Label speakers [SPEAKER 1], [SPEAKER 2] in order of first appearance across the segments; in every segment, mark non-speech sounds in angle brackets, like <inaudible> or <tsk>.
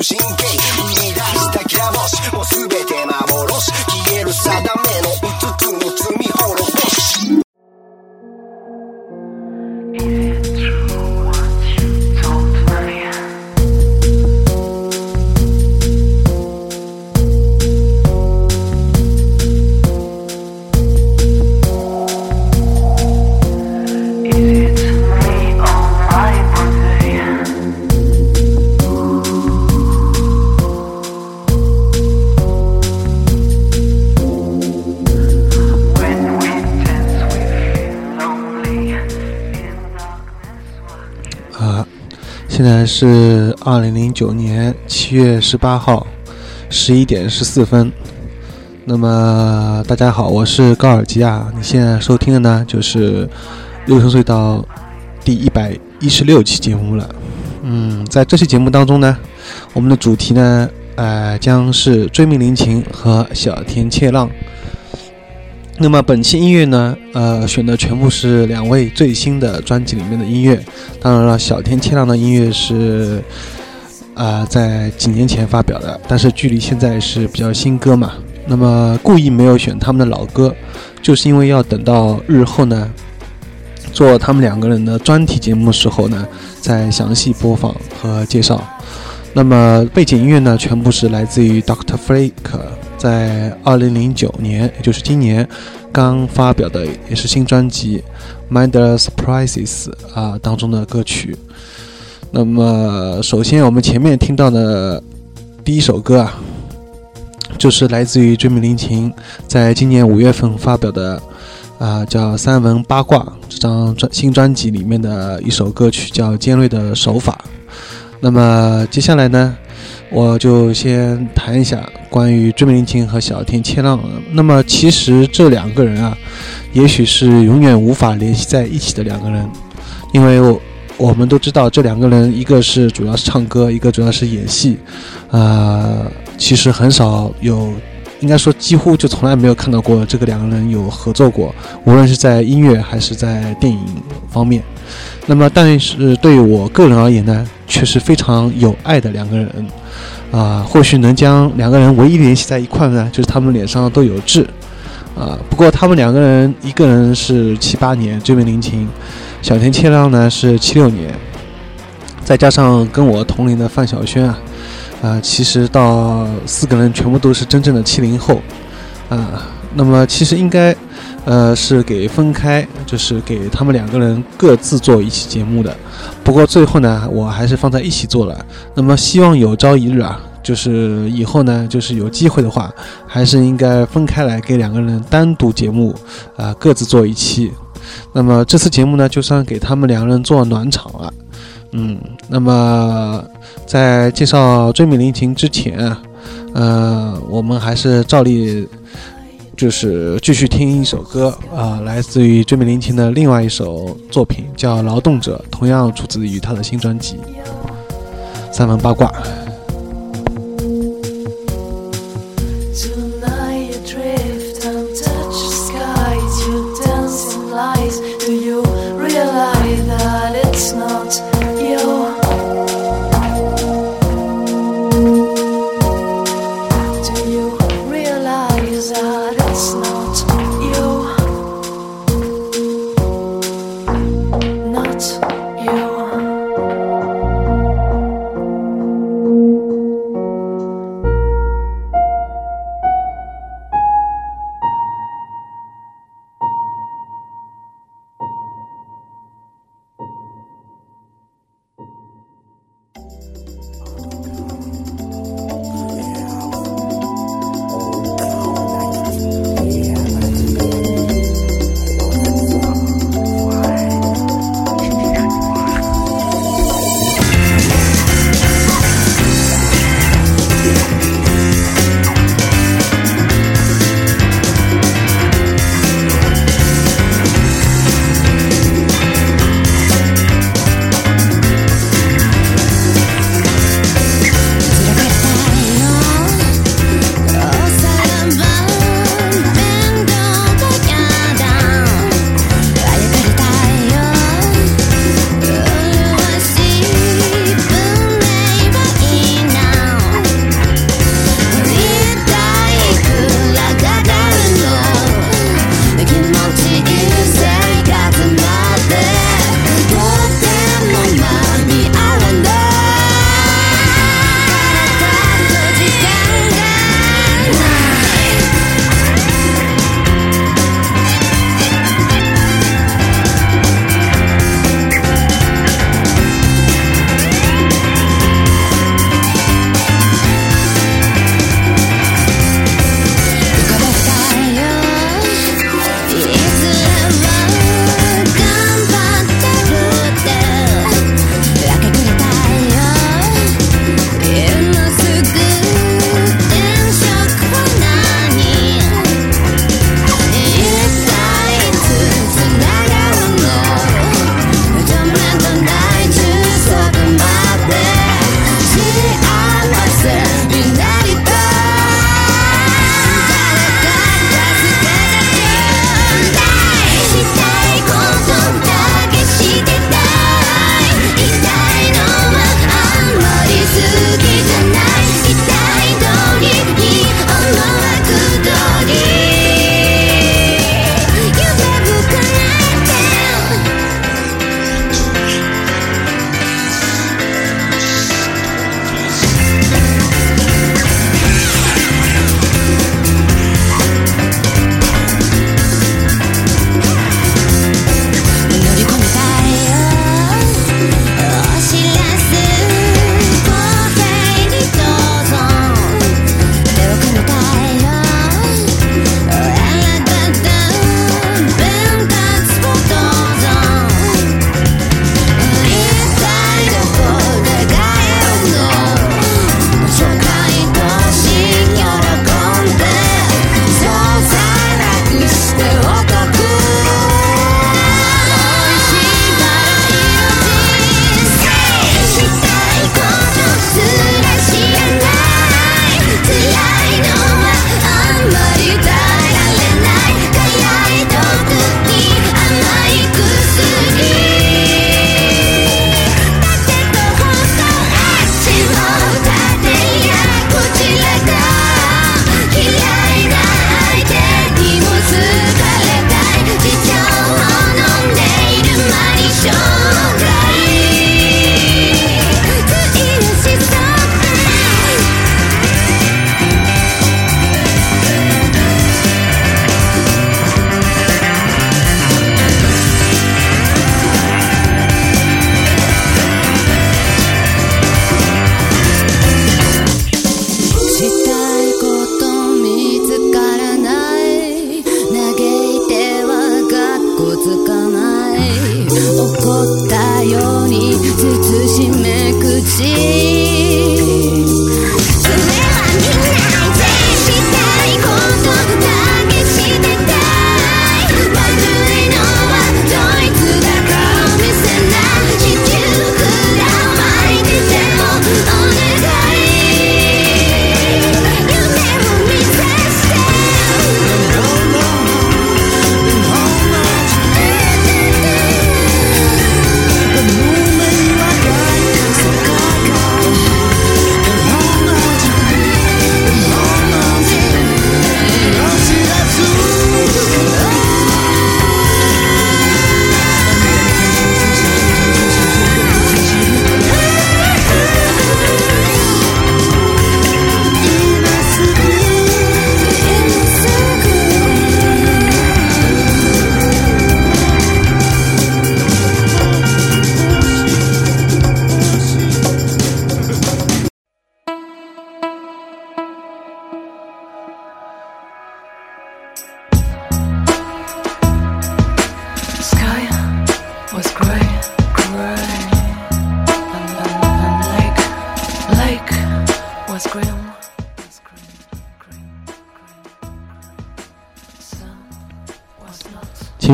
[SPEAKER 1] く中
[SPEAKER 2] 是二零零九年七月十八号十一点十四分。那么大家好，我是高尔基亚。你现在收听的呢，就是六十岁到第一百一十六期节目了。嗯，在这期节目当中呢，我们的主题呢，呃，将是追命林琴和小田切浪。那么本期音乐呢，呃，选的全部是两位最新的专辑里面的音乐。当然了，小田切浪的音乐是，啊、在几年前发表的，但是距离现在是比较新歌嘛。那么故意没有选他们的老歌，就是因为要等到日后呢，做他们两个人的专题节目的时候呢，再详细播放和介绍。那么背景音乐呢，全部是来自于 Doctor Flake 在2009年，也就是今年刚发表的，也是新专辑《Minor Surprises》啊当中的歌曲。那么首先我们前面听到的第一首歌啊，就是来自于追名林琴在今年五月份发表的啊叫《三文八卦》这张专新专辑里面的一首歌曲，叫《尖锐的手法》。那么接下来呢，我就先谈一下关于追名林琴和小田切浪。那么其实这两个人啊，也许是永远无法联系在一起的两个人，因为我我们都知道这两个人，一个是主要是唱歌，一个主要是演戏，啊、其实很少有。应该说，几乎就从来没有看到过这个两个人有合作过，无论是在音乐还是在电影方面。那么，但是对于我个人而言呢，却是非常有爱的两个人，啊、或许能将两个人唯一联系在一块呢，就是他们脸上都有痣，啊、不过他们两个人，一个人是七八年追名林琴，小田切浪呢是七六年，再加上跟我同龄的范晓萱啊，啊、其实到四个人全部都是真正的七零后，啊、那么其实应该。呃，是给分开，就是给他们两个人各自做一期节目的。不过最后呢，我还是放在一起做了。那么希望有朝一日啊，就是以后呢，就是有机会的话，还是应该分开来给两个人单独节目，啊、各自做一期。那么这次节目呢，就算给他们两个人做暖场了。嗯，那么在介绍追美林琴之前啊，呃，我们还是照例。就是继续听一首歌啊、来自于追名林琴的另外一首作品，叫《劳动者》，同样出自于他的新专辑《三门八卦》。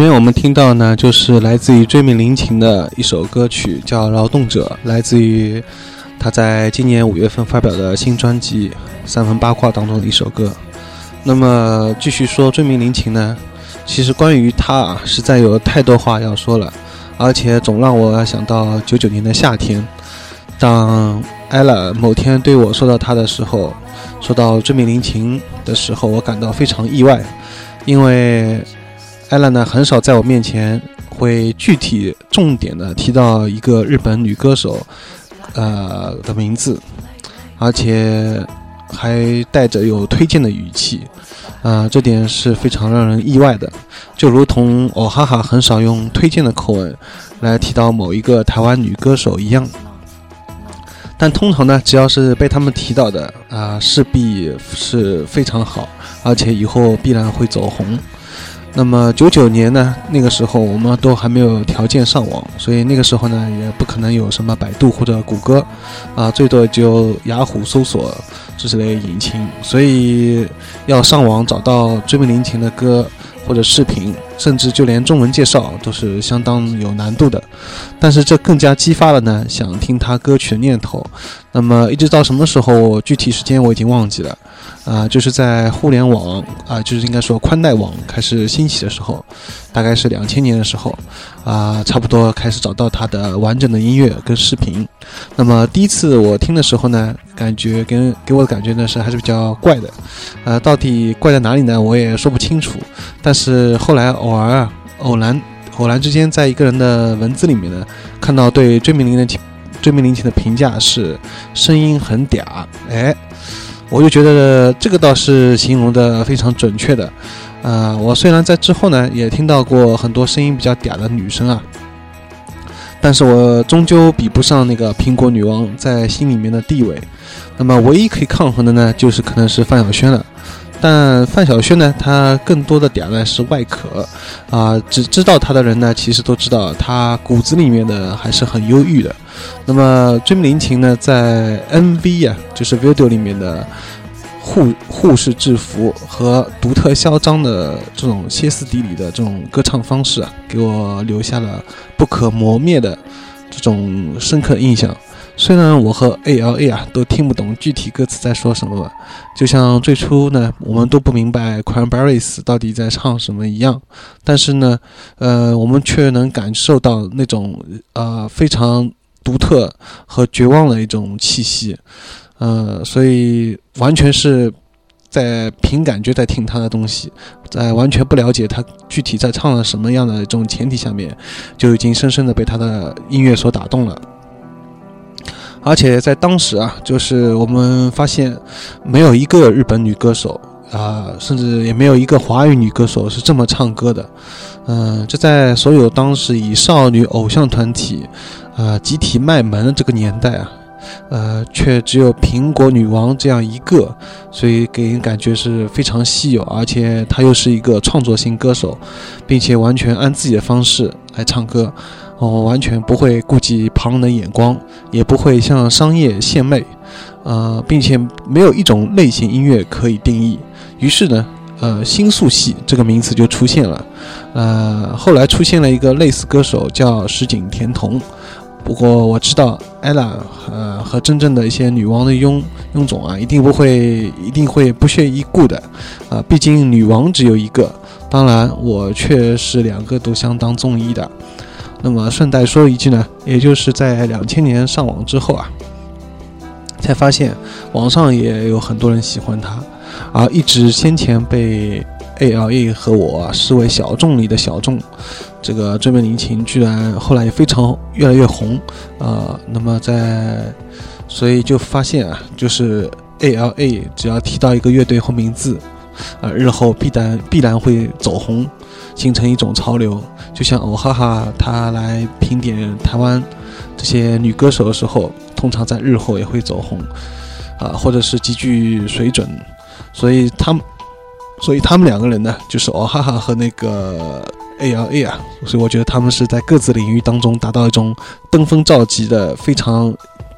[SPEAKER 2] 面我们听到呢，就是来自于追命林琴的一首歌曲，叫《劳动者》，来自于他在今年五月份发表的新专辑《三分八卦》当中的一首歌。那么继续说追命林琴呢，其实关于他啊，实在有太多话要说了，而且总让我想到九九年的夏天，当艾拉某天对我说到他的时候，说到追命林琴的时候，我感到非常意外，因为。艾拉呢，很少在我面前会具体重点的提到一个日本女歌手，呃的名字，而且还带着有推荐的语气，啊，这点是非常让人意外的，就如同哦哈哈很少用推荐的口吻来提到某一个台湾女歌手一样。但通常呢，只要是被他们提到的啊，势必是非常好，而且以后必然会走红。那么九九年呢，那个时候我们都还没有条件上网，所以那个时候呢，也不可能有什么百度或者谷歌，啊，最多就雅虎搜索这类引擎，所以要上网找到追梦林琴的歌。或者视频，甚至就连中文介绍都是相当有难度的，但是这更加激发了呢想听他歌曲的念头。那么一直到什么时候，具体时间我已经忘记了，啊，就是在互联网啊，就是应该说宽带网开始兴起的时候，大概是两千年的时候，啊，差不多开始找到他的完整的音乐跟视频。那么第一次我听的时候呢，感觉跟给我的感觉呢是还是比较怪的，呃，到底怪在哪里呢？我也说不清楚。但是后来偶尔啊，偶然偶然之间，在一个人的文字里面呢，看到对追命林的追命林琴的评价是声音很嗲，哎，我就觉得这个倒是形容的非常准确的。呃，我虽然在之后呢也听到过很多声音比较嗲的女生啊，但是我终究比不上那个苹果女王在心里面的地位。那么唯一可以抗衡的呢，就是可能是范晓萱了。但范晓萱呢，她更多的点呢是外壳，啊，只知道她的人呢，其实都知道她骨子里面的还是很忧郁的。那么追命林琴呢，在 MV 啊，就是 video 里面的护护士制服和独特嚣张的这种歇斯底里的这种歌唱方式啊，给我留下了不可磨灭的这种深刻印象。虽然我和 A L A 啊都听不懂具体歌词在说什么，就像最初呢我们都不明白 Cranberries 到底在唱什么一样，但是呢，呃，我们却能感受到那种呃非常独特和绝望的一种气息，呃，所以完全是在凭感觉在听他的东西，在完全不了解他具体在唱了什么样的这种前提下面，就已经深深的被他的音乐所打动了。而且在当时啊，就是我们发现，没有一个日本女歌手啊，甚至也没有一个华语女歌手是这么唱歌的。嗯，这在所有当时以少女偶像团体，啊，集体卖萌的这个年代啊，呃，却只有苹果女王这样一个，所以给人感觉是非常稀有。而且她又是一个创作型歌手，并且完全按自己的方式来唱歌。哦，完全不会顾及旁人的眼光，也不会向商业献媚，呃，并且没有一种类型音乐可以定义。于是呢，呃，新宿系这个名词就出现了。呃，后来出现了一个类似歌手叫石井田瞳。不过我知道，ella，呃，和真正的一些女王的拥拥总啊，一定不会，一定会不屑一顾的。啊，毕竟女王只有一个。当然，我却是两个都相当中意的。那么顺带说一句呢，也就是在两千年上网之后啊，才发现网上也有很多人喜欢他，而一直先前被 A L A 和我视为小众里的小众，这个追命林琴居然后来也非常越来越红，呃，那么在，所以就发现啊，就是 A L A 只要提到一个乐队或名字，啊，日后必然必然会走红。形成一种潮流，就像哦哈哈，他来评点台湾这些女歌手的时候，通常在日后也会走红，啊，或者是极具水准，所以他们，所以他们两个人呢，就是哦哈哈和那个 A L A 啊，所以我觉得他们是在各自领域当中达到一种登峰造极的、非常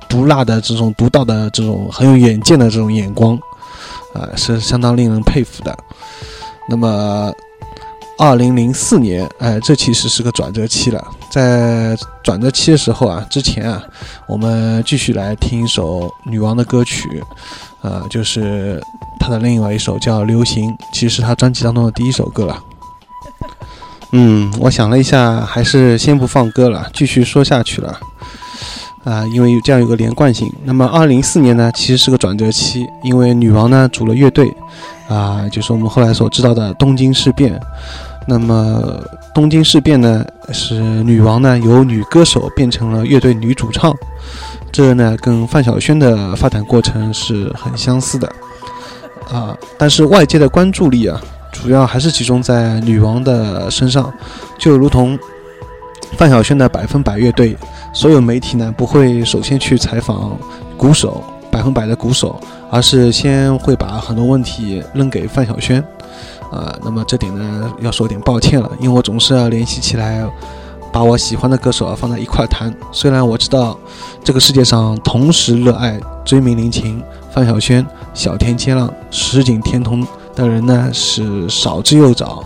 [SPEAKER 2] 毒辣的这种独到的这种很有远见的这种眼光，啊，是相当令人佩服的。那么。二零零四年，哎，这其实是个转折期了。在转折期的时候啊，之前啊，我们继续来听一首女王的歌曲，呃，就是她的另外一首叫《流行》，其实是她专辑当中的第一首歌了。<laughs> 嗯，我想了一下，还是先不放歌了，继续说下去了。啊、因为有这样有个连贯性。那么，二零零四年呢，其实是个转折期，因为女王呢组了乐队，啊、就是我们后来所知道的东京事变。那么，东京事变呢，是女王呢由女歌手变成了乐队女主唱，这呢跟范晓萱的发展过程是很相似的。啊、但是外界的关注力啊，主要还是集中在女王的身上，就如同范晓萱的百分百乐队，所有媒体呢不会首先去采访鼓手，百分百的鼓手，而是先会把很多问题扔给范晓萱。呃、那么这点呢要说点抱歉了，因为我总是要联系起来，把我喜欢的歌手啊放在一块谈。虽然我知道这个世界上同时热爱追名林琴、范晓萱、小田切浪、石井天童的人呢是少之又少，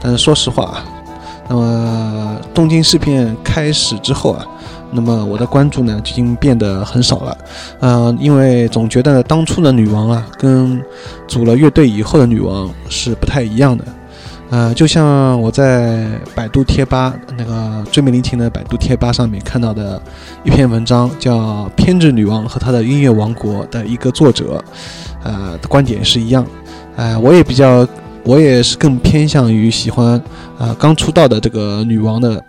[SPEAKER 2] 但是说实话啊，那么东京事变开始之后啊，那么我的关注呢就已经变得很少了。呃，因为总觉得当初的女王啊，跟组了乐队以后的女王是不太一样的。呃，就像我在百度贴吧那个追美林琴的百度贴吧上面看到的一篇文章，叫《偏执女王和她的音乐王国》的一个作者，呃，的观点是一样。呃，我也比较，我也是更偏向于喜欢啊、刚出道的这个女王的，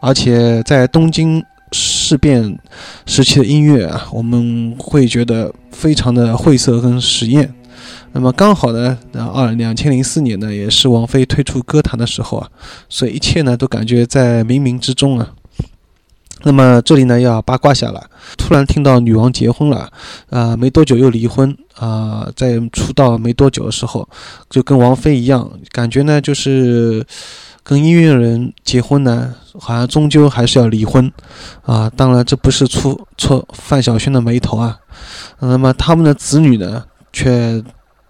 [SPEAKER 2] 而且在东京事变时期的音乐啊，我们会觉得非常的晦涩跟实验。那么刚好呢，呃，二两千零四年呢，也是王菲推出歌坛的时候啊，所以一切呢都感觉在冥冥之中啊。那么这里呢要八卦下了，突然听到女王结婚了，啊、没多久又离婚，啊、在出道没多久的时候，就跟王菲一样，感觉呢就是跟音乐人结婚呢，好像终究还是要离婚，啊，当然这不是出错范晓萱的眉头啊，那么他们的子女呢，却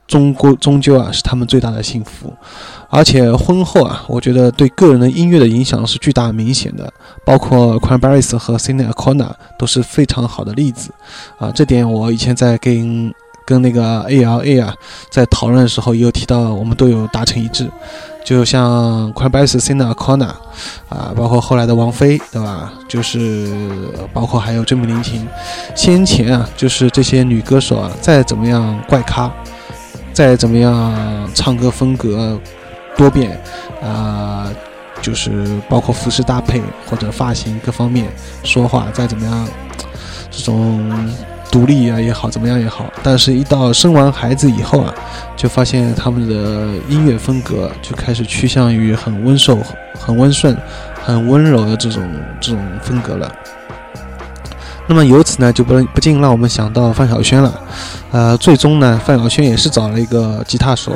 [SPEAKER 2] 终归终究啊是他们最大的幸福，而且婚后啊，我觉得对个人的音乐的影响是巨大明显的，包括 Cranberries 和 c i n e Acona 都是非常好的例子，啊，这点我以前在跟跟那个 ALA 啊在讨论的时候也有提到，我们都有达成一致，就像 Cranberries、c i n e Acona 啊，包括后来的王菲，对吧？就是包括还有追名林檎，先前啊，就是这些女歌手啊，再怎么样怪咖。再怎么样唱歌风格多变，啊、就是包括服饰搭配或者发型各方面，说话再怎么样，这种独立啊也好，怎么样也好，但是一到生完孩子以后啊，就发现他们的音乐风格就开始趋向于很温柔、很温顺、很温柔的这种这种风格了。那么由此呢，就不不禁让我们想到范晓萱了。呃，最终呢，范晓萱也是找了一个吉他手。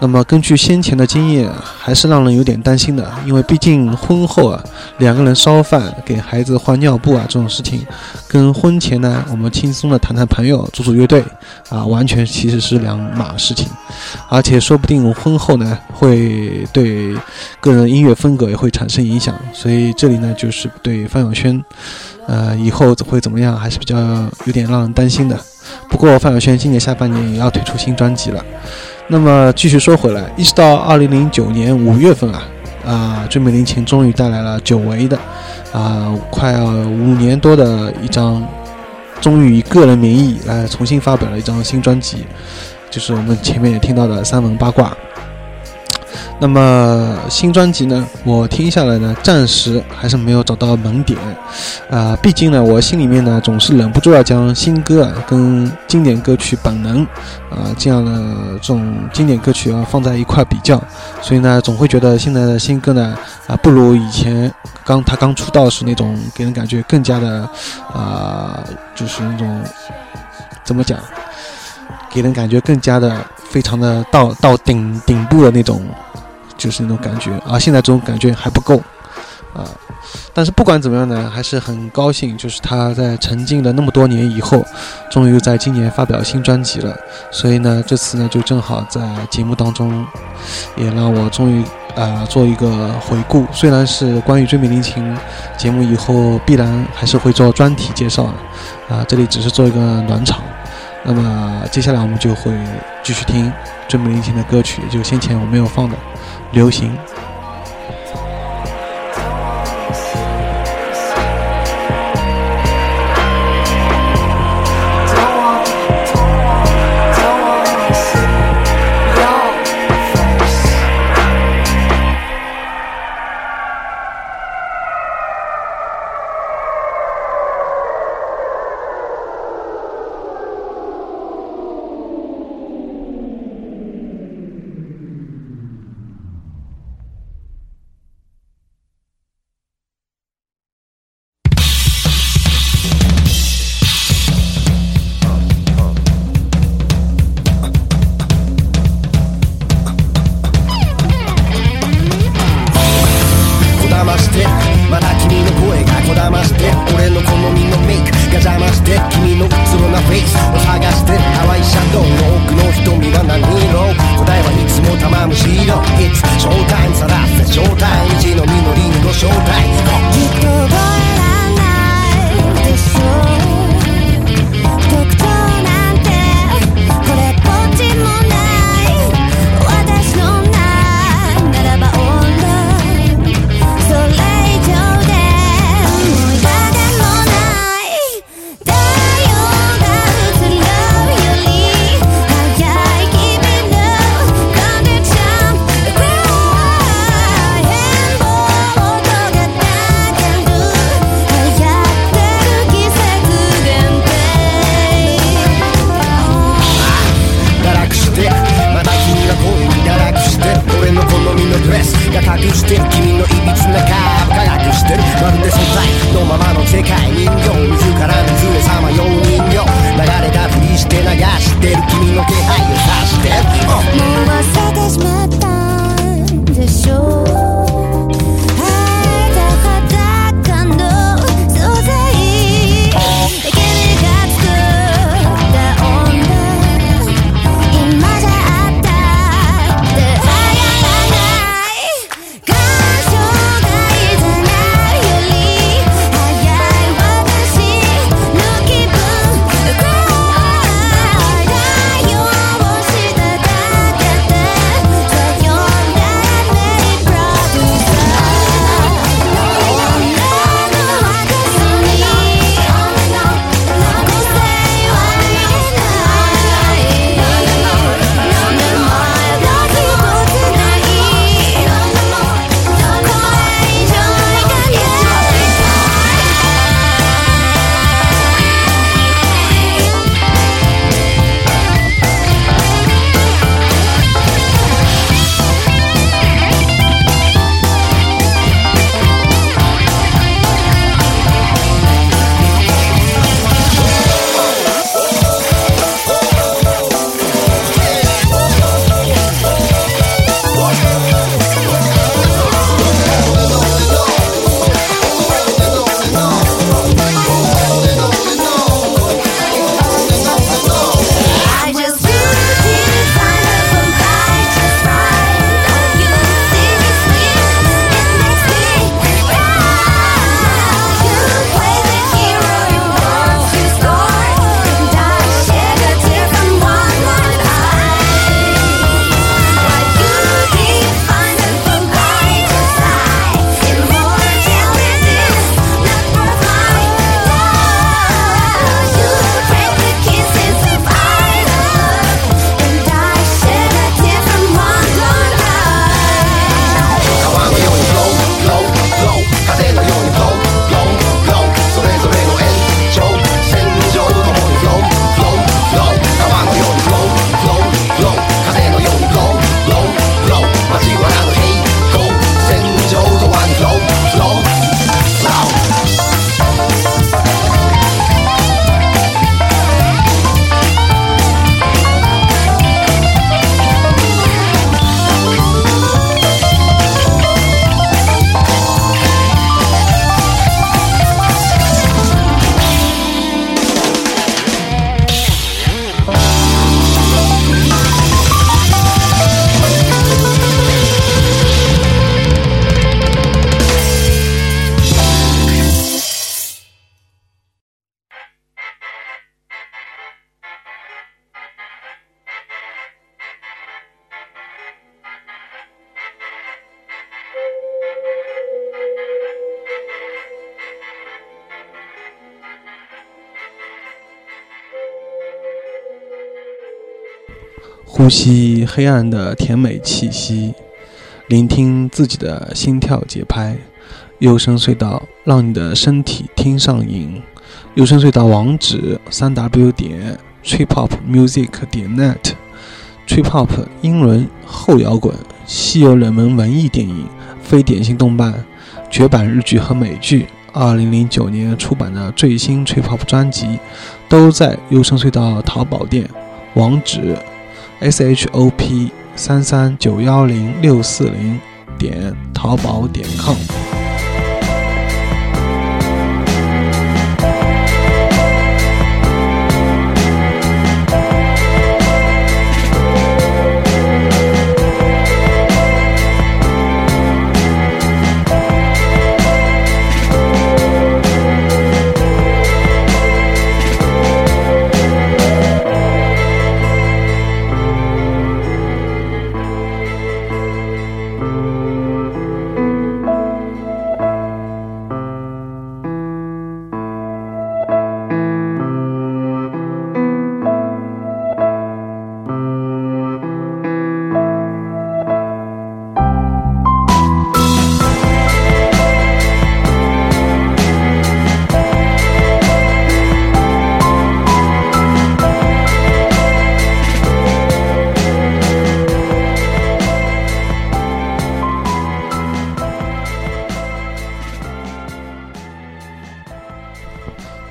[SPEAKER 2] 那么根据先前的经验，还是让人有点担心的，因为毕竟婚后啊，两个人烧饭、给孩子换尿布啊这种事情，跟婚前呢我们轻松的谈谈朋友、组组乐队啊，完全其实是两码事情。而且说不定婚后呢，会对个人音乐风格也会产生影响。所以这里呢，就是对范晓萱，呃，以后会怎么样，还是比较有点让人担心的。不过范晓萱今年下半年也要推出新专辑了。那么继续说回来，一直到二零零九年五月份啊，啊，追美林檎终于带来了久违的，啊，快要五年多的一张，终于以个人名义来重新发表了一张新专辑，就是我们前面也听到的三文八卦。那么新专辑呢，我听下来呢，暂时还是没有找到萌点，啊、毕竟呢，我心里面呢总是忍不住要将新歌啊跟经典歌曲《本能》啊这样的这种经典歌曲啊放在一块比较，所以呢，总会觉得现在的新歌呢啊不如以前刚他刚出道时那种给人感觉更加的啊就是那种怎么讲，给人感觉更加的非常的到到顶顶部的那种。就是那种感觉，啊现在这种感觉还不够，啊、但是不管怎么样呢，还是很高兴，就是他在沉浸了那么多年以后，终于在今年发表新专辑了。所以呢，这次呢就正好在节目当中，也让我终于呃做一个回顾。虽然是关于追美林琴节目以后必然还是会做专题介绍的，啊、这里只是做一个暖场。那么接下来我们就会继续听追美林琴的歌曲，就先前我没有放的《流行》。呼吸黑暗的甜美气息，聆听自己的心跳节拍。幽深隧道让你的身体听上瘾。幽深隧道网址：三 w 点 tripopmusic 点 net。tripop 英伦后摇滚、稀有冷门文艺电影、非典型动漫、绝版日剧和美剧。二零零九年出版的最新 tripop 专辑，都在幽深隧道淘宝店。网址：shop 三三九幺零六四零点淘宝点 com。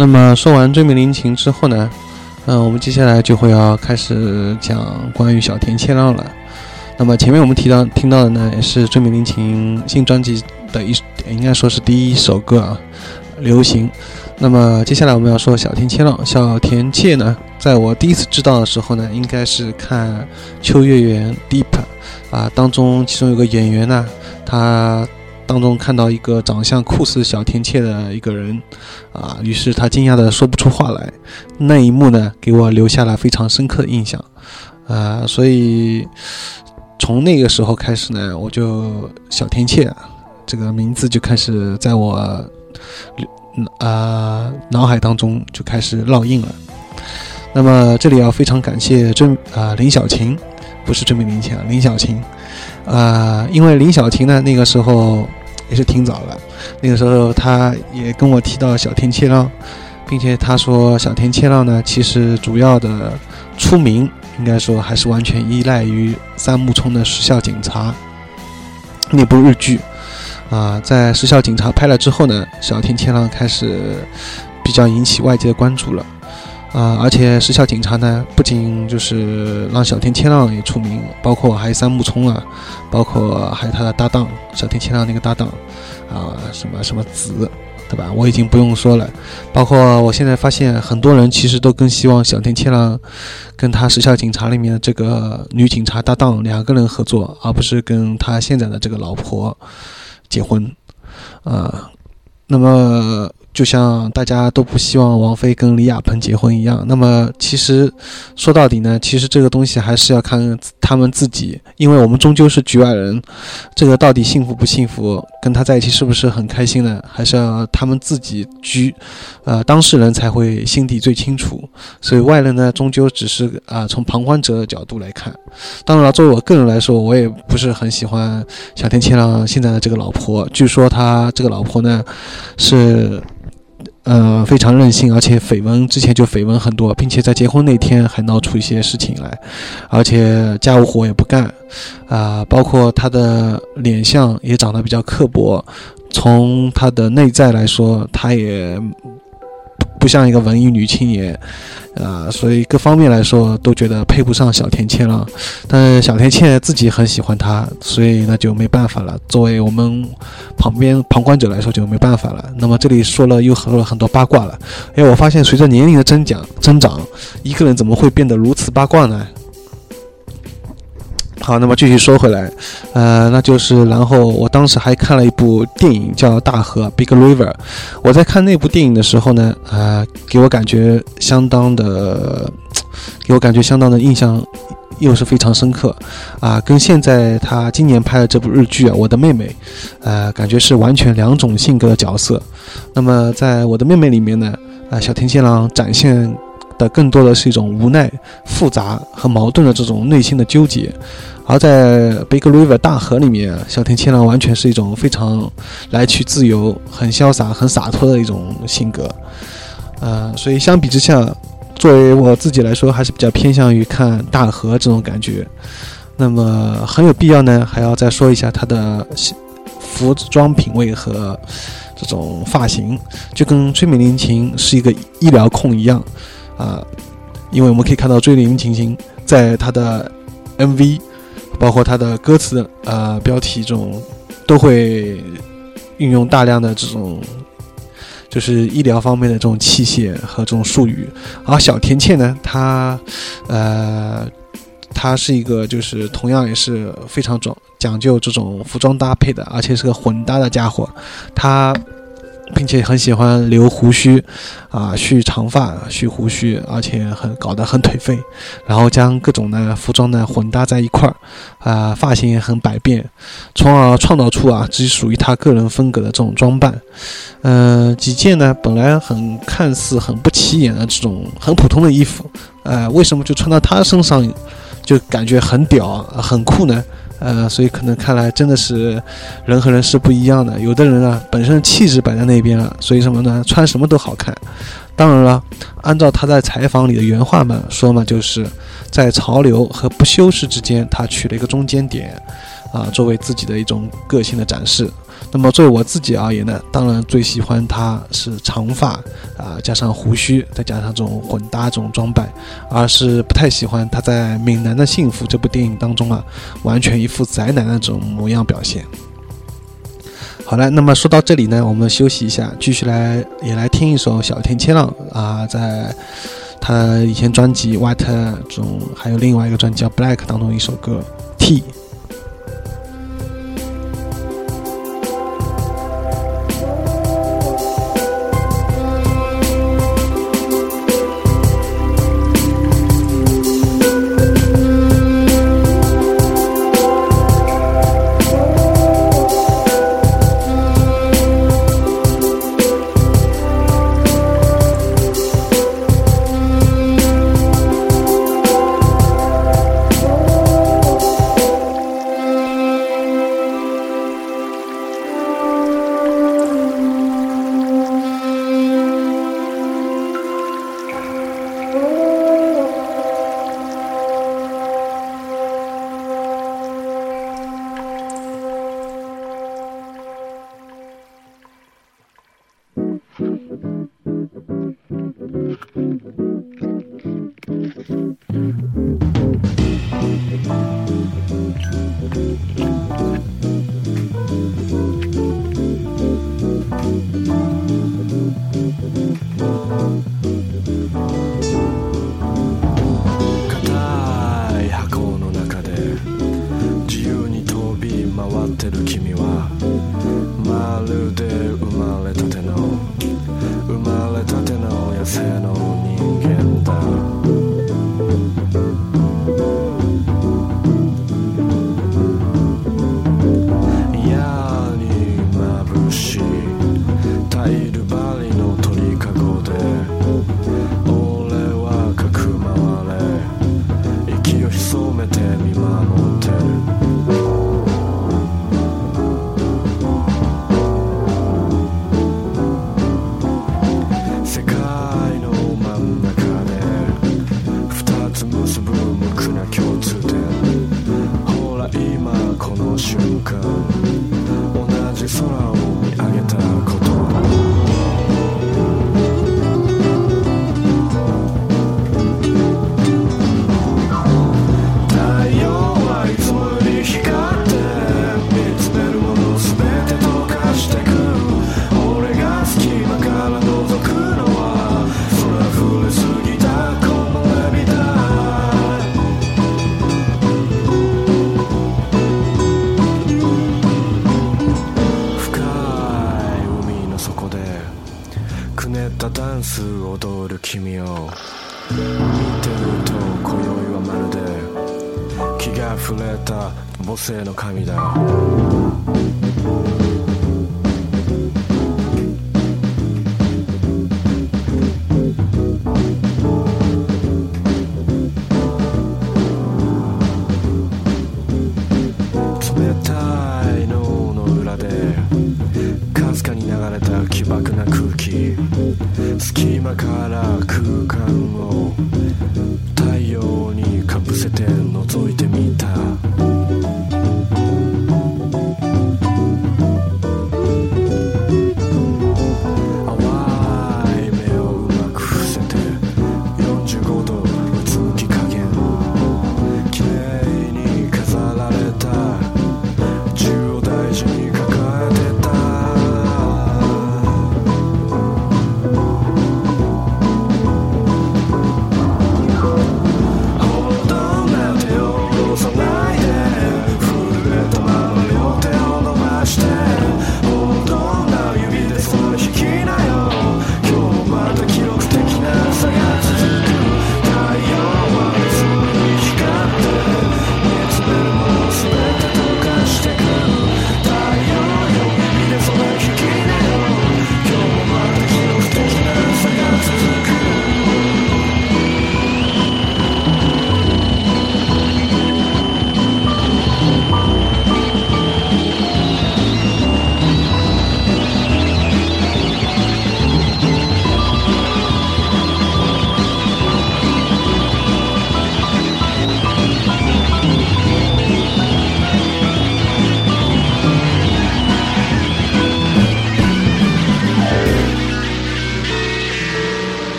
[SPEAKER 2] 那么说完追美林琴之后呢，嗯、我们接下来就会要开始讲关于小田切让了。那么前面我们提到听到的呢，也是追美林琴新专辑的一，应该说是第一首歌啊，《流行》。那么接下来我们要说小田切让。小田切呢，在我第一次知道的时候呢，应该是看《秋叶原 Deep》啊，当中其中有个演员呢，他当中看到一个长相酷似小天切的一个人，啊，于是他惊讶的说不出话来。那一幕呢，给我留下了非常深刻的印象，啊，所以从那个时候开始呢，我就小天切这个名字就开始在我啊脑海当中就开始烙印了。那么这里要非常感谢真啊林小琴，不是真名林琴啊，林小琴，啊，因为林小琴呢那个时候也是挺早了，那个时候他也跟我提到小田切让，并且他说小田切让呢其实主要的出名应该说还是完全依赖于三木聪的《时效警察》那部日剧。啊，在《时效警察》拍了之后呢，小田切让开始比较引起外界的关注了。啊，而且《时效警察》呢，不仅就是让小田切让也出名，包括还有三木聪啊，包括还有他的搭档小田切让那个搭档啊，什么什么子，对吧？我已经不用说了。包括我现在发现，很多人其实都更希望小田切让跟他《时效警察》里面的这个女警察搭档两个人合作，而不是跟他现在的这个老婆。结婚，啊，那么就像大家都不希望王菲跟李亚鹏结婚一样，那么其实说到底呢，其实这个东西还是要看他们自己，因为我们终究是局外人，这个到底幸福不幸福，跟他在一起是不是很开心呢？还是要他们自己局，呃，当事人才会心底最清楚。所以外人呢，终究只是啊、从旁观者的角度来看。当然了，作为我个人来说，我也不是很喜欢小田切让现在的这个老婆。据说他这个老婆呢，是呃非常任性，而且绯闻之前就绯闻很多，并且在结婚那天还闹出一些事情来，而且家务活也不干，啊、包括他的脸相也长得比较刻薄。从他的内在来说，他也不像一个文艺女青年，啊、所以各方面来说都觉得配不上小田切了。但是小田切自己很喜欢她，所以那就没办法了。作为我们旁边旁观者来说就没办法了。那么这里说了又说了很多八卦了，哎，我发现随着年龄的增长增长，一个人怎么会变得如此八卦呢？好，那么继续说回来，呃，那就是然后我当时还看了一部电影叫《大河》（Big River）。我在看那部电影的时候呢，呃，给我感觉相当的，给我感觉相当的印象又是非常深刻啊，跟现在他今年拍的这部日剧啊，《我的妹妹》，呃，感觉是完全两种性格的角色。那么在我的妹妹里面呢，啊、小田切让展现的更多的是一种无奈、复杂和矛盾的这种内心的纠结。而在《Big River》大河里面，小田切郎完全是一种非常来去自由、很潇洒、很洒脱的一种性格。呃，所以相比之下，作为我自己来说，还是比较偏向于看大河这种感觉。那么很有必要呢，还要再说一下他的服装品味和这种发型，就跟追美林琴是一个医疗控一样啊，因为我们可以看到追美林琴在他的 MV。包括它的歌词，呃，标题这种，都会运用大量的这种，就是医疗方面的这种器械和这种术语。而小田切呢，他，呃，他是一个就是同样也是非常讲讲究这种服装搭配的，而且是个混搭的家伙，他。并且很喜欢留胡须，啊，蓄长发，蓄胡须，而且很搞得很颓废，然后将各种的服装呢混搭在一块儿，啊，发型也很百变，从而创造出啊只属于他个人风格的这种装扮。嗯，几件呢本来很看似很不起眼的这种很普通的衣服，呃，为什么就穿到他身上就感觉很屌、很酷呢？呃，所以可能看来真的是人和人是不一样的。有的人啊，本身气质摆在那边了，所以什么呢？穿什么都好看。当然了，按照他在采访里的原话嘛说嘛，就是在潮流和不修饰之间，他取了一个中间点，啊，作为自己的一种个性的展示。那么作为我自己而言呢，当然最喜欢他是长发啊，加上胡须，再加上这种混搭这种装扮，而是不太喜欢他在《闽南的幸福》这部电影当中啊，完全一副宅男那种模样表现。好了，那么说到这里呢，我们休息一下，继续来也来听一首小田切浪啊，在他以前专辑《White》中，还有另外一个专辑叫《Black》当中一首歌《T》。
[SPEAKER 3] 自由に飛び回ってる君は踊る君を見てると今宵はまるで気が触れた母性の神だ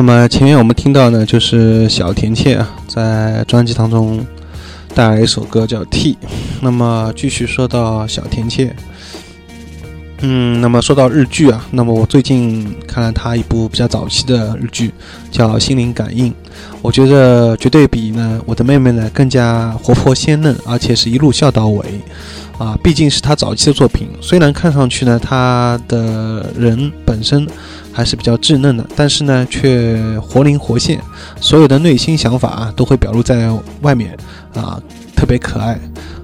[SPEAKER 2] 那么前面我们听到呢，就是小田切啊，在专辑当中带来一首歌叫《T》。那么继续说到小田切，嗯，那么说到日剧啊，那么我最近看了他一部比较早期的日剧，叫《心灵感应》，我觉得绝对比呢我的妹妹呢更加活泼鲜嫩，而且是一路笑到尾。啊，毕竟是他早期的作品，虽然看上去呢，他的人本身还是比较稚嫩的，但是呢，却活灵活现，所有的内心想法啊，都会表露在外面啊，特别可爱。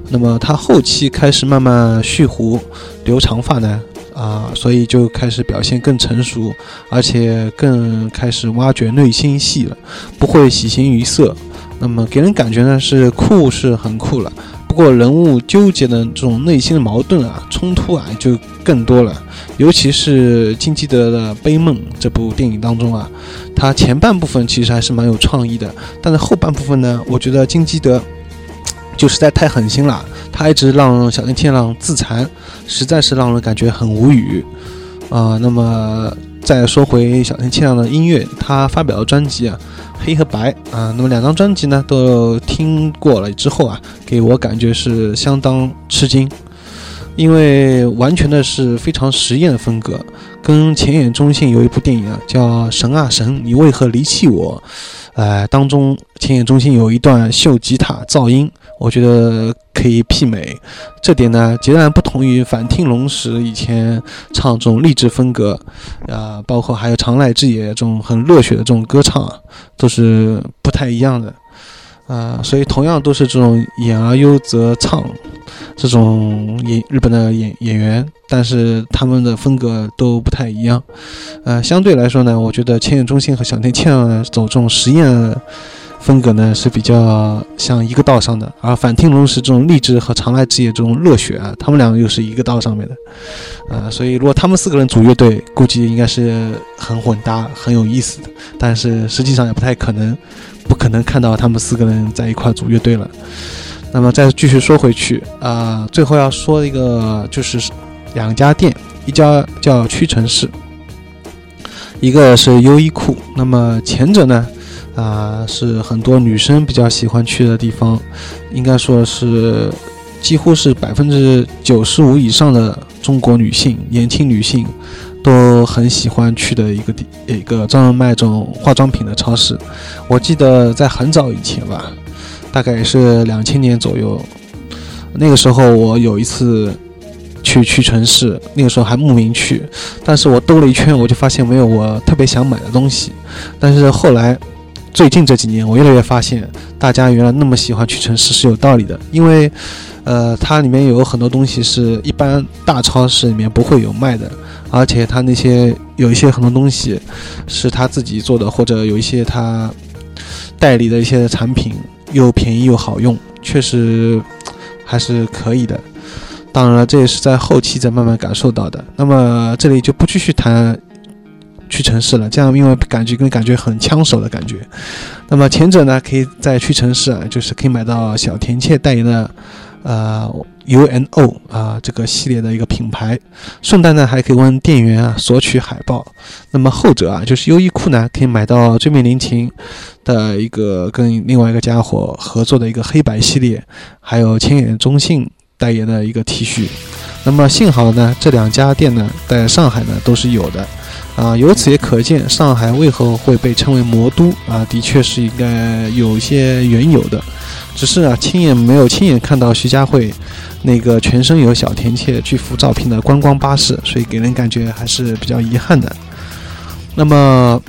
[SPEAKER 2] 那么他后期开始慢慢蓄胡、留长发呢，啊，所以就开始表现更成熟，而且更开始挖掘内心戏了，不会喜形于色。那么给人感觉呢是酷是很酷了。不过人物纠结的这种内心的矛盾啊、冲突啊就更多了，尤其是金基德的《悲梦》这部电影当中啊，他前半部分其实还是蛮有创意的，但是后半部分呢，我觉得金基德 <tsk> 就实在太狠心了，他一直让小田切让自残，实在是让人感觉很无语。啊、那么再说回小田切让的音乐，他发表的专辑啊。黑和白啊，那么两张专辑呢都听过了之后啊，给我感觉是相当吃惊，因为完全的是非常实验的风格，跟前野中信有一部电影啊叫《神啊神，你为何离弃我》，呃，当中前野中信有一段秀吉他噪音，我觉得可以媲美，这点呢截然不同于反町隆史以前唱这种励志风格，啊、包括还有长濑智也这种很热血的这种歌唱啊。都是不太一样的，啊、所以同样都是这种演而优则唱这种演日本的演演员，但是他们的风格都不太一样，呃，相对来说呢，我觉得千叶中心和小田切让走这种实验风格呢是比较像一个道上的，而反町隆史这种励志和长濑智也这种热血啊，他们两个又是一个道上面的，啊、所以如果他们四个人组乐队，估计应该是很混搭、很有意思的。但是实际上也不太可能，不可能看到他们四个人在一块组乐队了。那么再继续说回去啊、最后要说一个就是两家店，一家叫屈臣氏，一个是优衣库。那么前者呢，啊、是很多女生比较喜欢去的地方，应该说是几乎是百分之九十五以上的中国女性、年轻女性都很喜欢去的一个地一个专门卖这种化妆品的超市。我记得在很早以前吧，大概也是两千年左右，那个时候我有一次去屈臣氏，那个时候还慕名去，但是我兜了一圈，我就发现没有我特别想买的东西。但是后来最近这几年，我越来越发现，大家原来那么喜欢屈臣氏是有道理的，因为呃，它里面有很多东西是一般大超市里面不会有卖的，而且它那些有一些很多东西是他自己做的，或者有一些他代理的一些产品又便宜又好用，确实还是可以的。当然了，这也是在后期再慢慢感受到的。那么这里就不继续谈屈臣氏了，这样因为感觉跟感觉很抢手的感觉。那么前者呢，可以在屈臣氏啊，就是可以买到小田切代言的呃 UNO 啊这个系列的一个品牌，顺带呢还可以问店员啊索取海报。那么后者啊，就是优衣库呢，可以买到追命林琴的一个跟另外一个家伙合作的一个黑白系列，还有千眼中信代言的一个 T 恤。那么幸好呢，这两家店呢在上海呢都是有的，啊，由此也可见上海为何会被称为魔都啊，的确是应该有一些缘由的。只是啊，亲眼没有亲眼看到徐家汇那个全身有小田切巨幅照片的观光巴士，所以给人感觉还是比较遗憾的。那么，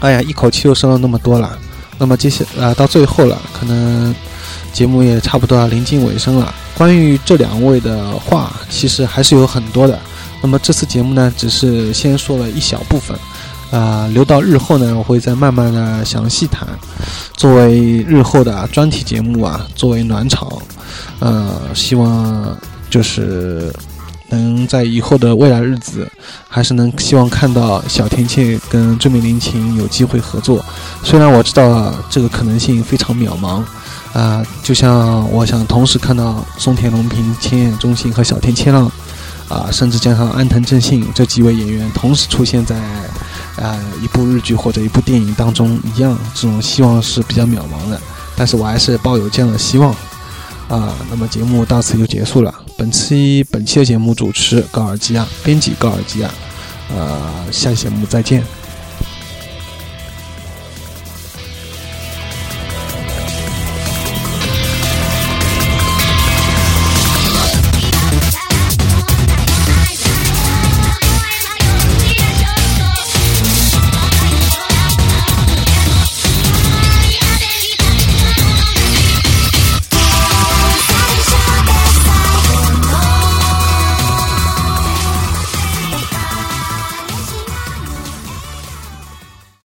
[SPEAKER 2] 哎呀，一口气又说了那么多了。那么接下啊、到最后了，可能节目也差不多要临近尾声了。关于这两位的话，其实还是有很多的。那么这次节目呢，只是先说了一小部分，啊、留到日后呢，我会再慢慢的详细谈。作为日后的专题节目啊，作为暖场，呃，希望就是能在以后的未来日子，还是能希望看到小田切跟追美林琴有机会合作。虽然我知道这个可能性非常渺茫，啊、就像我想同时看到松田龙平、千叶中信和小田切浪，啊、甚至加上安藤正信这几位演员同时出现在啊、一部日剧或者一部电影当中一样，这种希望是比较渺茫的。但是我还是抱有这样的希望。啊，那么节目到此就结束了。本期本期的节目主持高尔基亚，编辑高尔基亚。呃，下期节目再见。